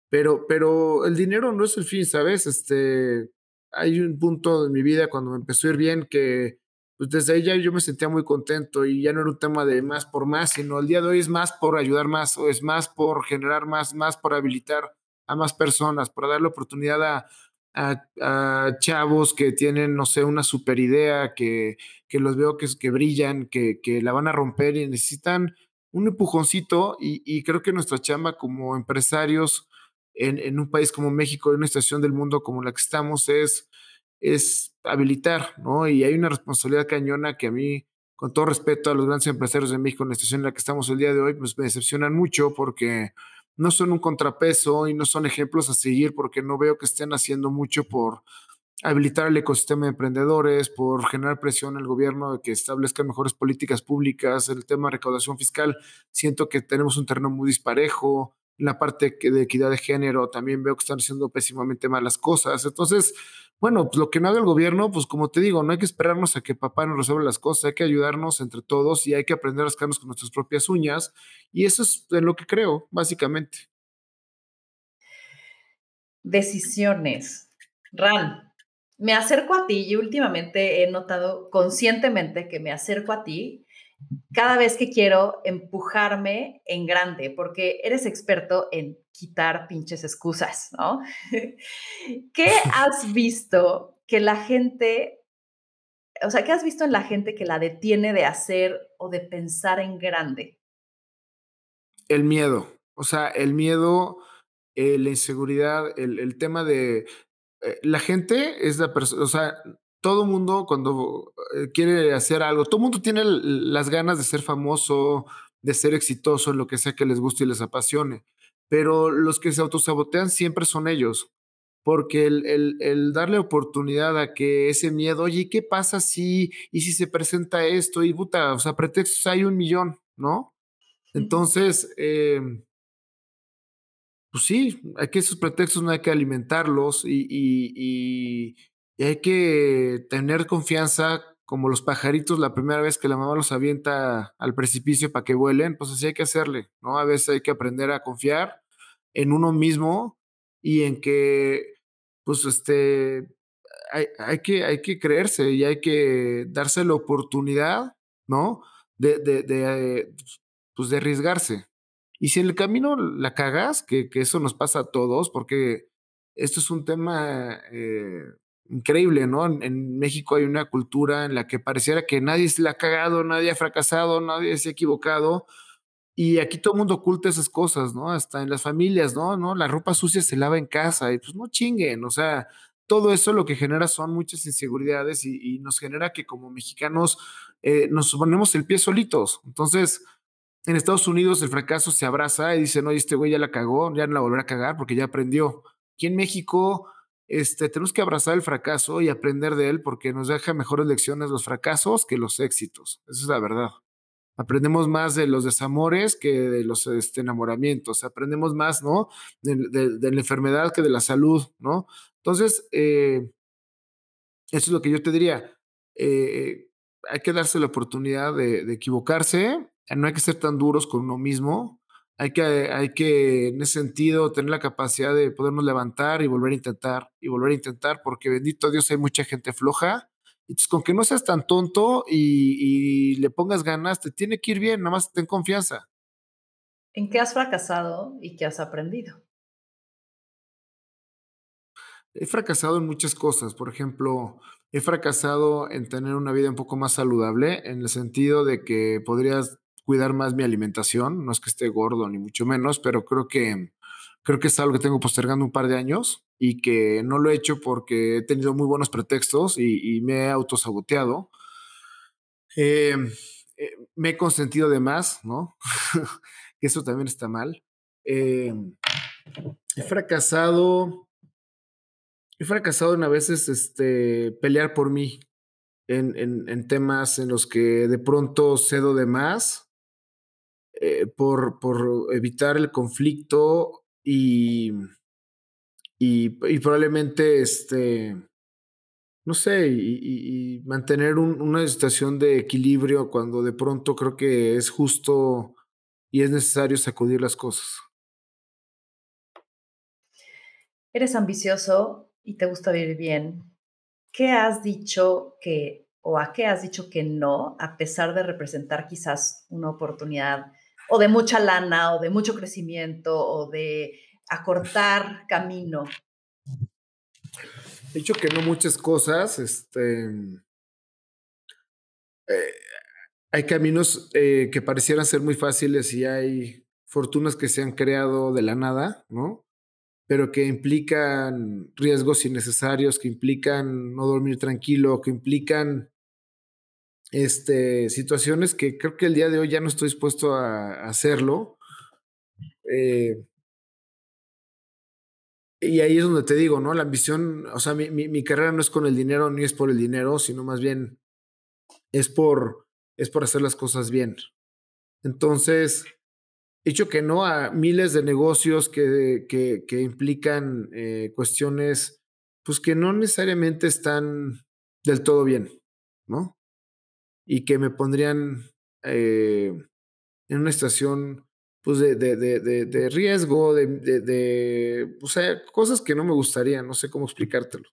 pero, pero el dinero no es el fin, ¿sabes? Este, hay un punto de mi vida cuando me empezó a ir bien que pues desde ahí ya yo me sentía muy contento y ya no era un tema de más por más, sino el día de hoy es más por ayudar más, o es más por generar más, más por habilitar a más personas, por darle oportunidad a, a, chavos que tienen, no sé, una super idea, que, que los veo que, que brillan, que, que la van a romper y necesitan un empujoncito y, y creo que nuestra chamba como empresarios en, en un país como México, en una estación del mundo como la que estamos, es es habilitar, ¿no? Y hay una responsabilidad cañona que a mí, con todo respeto a los grandes empresarios de México en la estación en la que estamos el día de hoy, pues me decepcionan mucho porque no son un contrapeso y no son ejemplos a seguir porque no veo que estén haciendo mucho por habilitar el ecosistema de emprendedores, por generar presión al gobierno de que establezcan mejores políticas públicas, el tema de recaudación fiscal, siento que tenemos un terreno muy disparejo, la parte de equidad de género también veo que están haciendo pésimamente malas cosas. Entonces, bueno, pues lo que no haga el gobierno, pues como te digo, no hay que esperarnos a que papá nos resuelva las cosas, hay que ayudarnos entre todos y hay que aprender a rascarnos con nuestras propias uñas. Y eso es en lo que creo, básicamente. Decisiones. Ran, me acerco a ti y últimamente he notado conscientemente que me acerco a ti cada vez que quiero empujarme en grande, porque eres experto en quitar pinches excusas, ¿no? [laughs] ¿Qué has visto que la gente, o sea, qué has visto en la gente que la detiene de hacer o de pensar en grande? El miedo, o sea, el miedo, eh, la inseguridad, el, el tema de... Eh, la gente es la persona, o sea, todo mundo cuando eh, quiere hacer algo, todo mundo tiene las ganas de ser famoso, de ser exitoso en lo que sea que les guste y les apasione, pero los que se autosabotean siempre son ellos, porque el, el, el darle oportunidad a que ese miedo, oye, ¿qué pasa si, y si se presenta esto? Y puta, o sea, pretextos hay un millón, ¿no? Entonces, eh, pues sí, hay que esos pretextos no hay que alimentarlos y, y, y hay que tener confianza como los pajaritos la primera vez que la mamá los avienta al precipicio para que vuelen, pues así hay que hacerle, ¿no? A veces hay que aprender a confiar en uno mismo y en que, pues, este, hay, hay que, hay que creerse y hay que darse la oportunidad, ¿no? De, de, de, pues, de arriesgarse. Y si en el camino la cagas, que, que eso nos pasa a todos, porque esto es un tema eh, increíble, ¿no? En, México hay una cultura en la que pareciera que nadie se la ha cagado, nadie ha fracasado, nadie se ha equivocado. Y aquí todo el mundo oculta esas cosas, ¿no? Hasta en las familias, ¿no? ¿no? La ropa sucia se lava en casa y pues no chinguen, o sea, todo eso lo que genera son muchas inseguridades y, nos genera que como mexicanos eh, nos ponemos el pie solitos. Entonces, en Estados Unidos el fracaso se abraza y dice, no, este güey ya la cagó, ya no la volverá a cagar porque ya aprendió. Aquí en México este, tenemos que abrazar el fracaso y aprender de él porque nos deja mejores lecciones los fracasos que los éxitos. Esa es la verdad. Aprendemos más de los desamores que de los este, enamoramientos. Aprendemos más, ¿no? De, la enfermedad que de la salud, ¿no? Entonces, eh, eso es lo que yo te diría. Eh, hay que darse la oportunidad de, de equivocarse. No hay que ser tan duros con uno mismo hay que, hay que, en ese sentido, tener la capacidad de podernos levantar y volver a intentar y volver a intentar, porque bendito Dios, hay mucha gente floja. Entonces, con que no seas tan tonto y, y le pongas ganas, te tiene que ir bien, nada más ten confianza. ¿En qué has fracasado y qué has aprendido? He fracasado en muchas cosas. Por ejemplo, he fracasado en tener una vida un poco más saludable, en el sentido de que podrías cuidar más mi alimentación. No es que esté gordo, ni mucho menos, pero creo que, creo que es algo que tengo postergando un par de años y que no lo he hecho porque he tenido muy buenos pretextos y, me he autosaboteado. Eh, eh, me he consentido de más, ¿no? [laughs] eso también está mal. Eh, he fracasado, he fracasado en a veces este, pelear por mí en, en, temas en los que de pronto cedo de más eh, por, por evitar el conflicto y, y, probablemente este, no sé, y, mantener una situación de equilibrio cuando de pronto creo que es justo y es necesario sacudir las cosas. Eres ambicioso y te gusta vivir bien. ¿Qué has dicho que o a qué has dicho que no, a pesar de representar quizás una oportunidad o de mucha lana o de mucho crecimiento o de acortar camino? He dicho que no muchas cosas, este, eh, hay caminos eh, que parecieran ser muy fáciles y hay fortunas que se han creado de la nada, ¿no? Pero que implican riesgos innecesarios, que implican no dormir tranquilo, que implican este, situaciones que creo que el día de hoy ya no estoy dispuesto a, hacerlo. Eh, y ahí es donde te digo, ¿no? La ambición, o sea, mi, mi, mi, carrera no es con el dinero ni es por el dinero, sino más bien es por es por hacer las cosas bien. Entonces, he dicho que no a miles de negocios que, que, implican eh, cuestiones, pues que no necesariamente están del todo bien, ¿no? Y que me pondrían eh, en una situación pues de, de, de, de riesgo, de, o sea, cosas que no me gustaría, no sé cómo explicártelo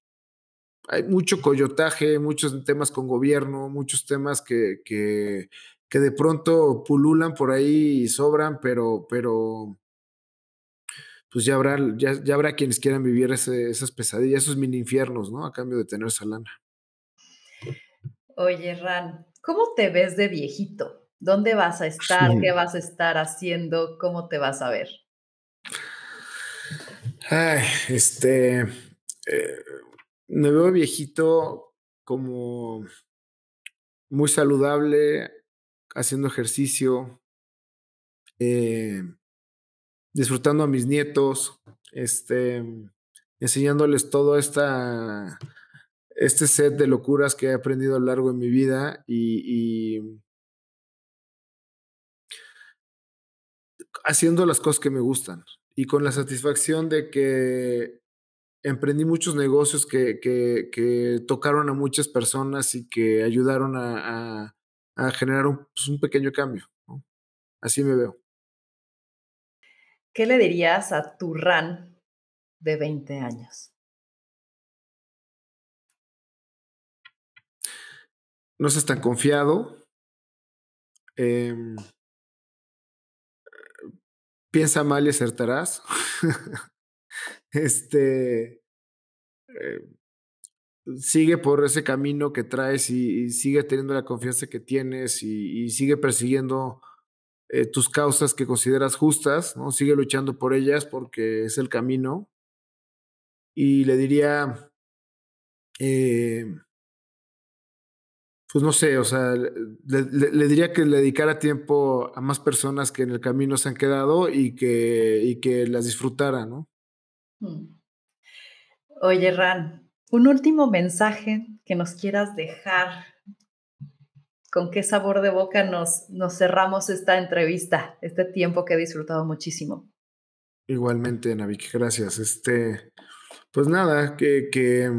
hay mucho coyotaje, muchos temas con gobierno, muchos temas que, que, que de pronto pululan por ahí y sobran, pero, pero pues ya habrá, ya, ya habrá quienes quieran vivir esas pesadillas, esos mini infiernos, ¿no? A cambio de tener esa lana. Oye, Ran, ¿cómo te ves de viejito? ¿Dónde vas a estar? ¿Qué vas a estar haciendo? ¿Cómo te vas a ver? Ay, este. Eh, me veo viejito como muy saludable, haciendo ejercicio, eh, disfrutando a mis nietos, este, enseñándoles todo esta, este set de locuras que he aprendido a lo largo de mi vida y, haciendo las cosas que me gustan y con la satisfacción de que emprendí muchos negocios que, que, tocaron a muchas personas y que ayudaron a, generar un, pues, un, pequeño cambio. Así me veo. ¿Qué le dirías a tu RAN de 20 años? No seas tan confiado. Eh, piensa mal y acertarás. [laughs] este, eh, sigue por ese camino que traes y, sigue teniendo la confianza que tienes y, sigue persiguiendo eh, tus causas que consideras justas, ¿no? Sigue luchando por ellas porque es el camino. Y le diría, eh, pues no sé, o sea, le, diría que le dedicara tiempo a más personas que en el camino se han quedado y que, y que las disfrutara, ¿no? Mm. Oye, Ran, un último mensaje que nos quieras dejar. ¿Con qué sabor de boca nos, nos cerramos esta entrevista, este tiempo que he disfrutado muchísimo? Igualmente, Navik, gracias. Este, pues nada, que, que,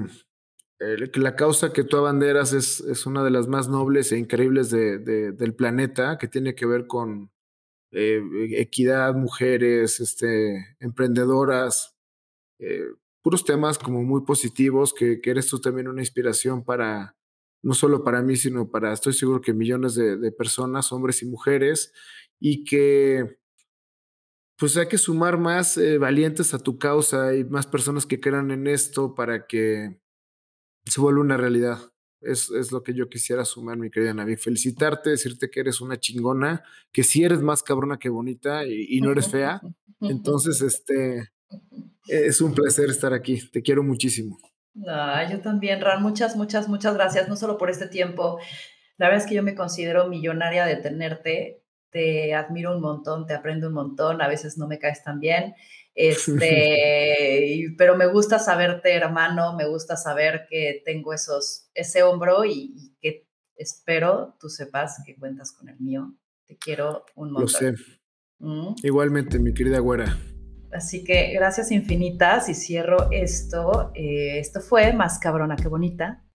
la causa que tú abanderas es, es, una de las más nobles e increíbles de, del planeta, que tiene que ver con eh, equidad, mujeres, este, emprendedoras, eh, puros temas como muy positivos, que, eres tú también una inspiración para, no solo para mí, sino para, estoy seguro que millones de, de personas, hombres y mujeres, y que pues hay que sumar más eh, valientes a tu causa. Y más personas que crean en esto para que se vuelva una realidad. Es, es, lo que yo quisiera sumar, mi querida Navi. Felicitarte, decirte que eres una chingona, que si sí eres más cabrona que bonita y, y no eres fea. Entonces, este, Es un placer estar aquí. Te quiero muchísimo. Ah, yo también, Ran. Muchas, muchas, muchas gracias. No solo por este tiempo. La verdad es que yo me considero millonaria de tenerte. Te admiro un montón, te aprendo un montón. A veces no me caes tan bien. Este, pero me gusta saberte, hermano. Me gusta saber que tengo esos, ese hombro y, que espero tú sepas que cuentas con el mío. Te quiero un montón. Lo sé. ¿Mm? Igualmente, mi querida güera. Así que gracias infinitas y cierro esto. Eh, esto fue Más cabrona que bonita.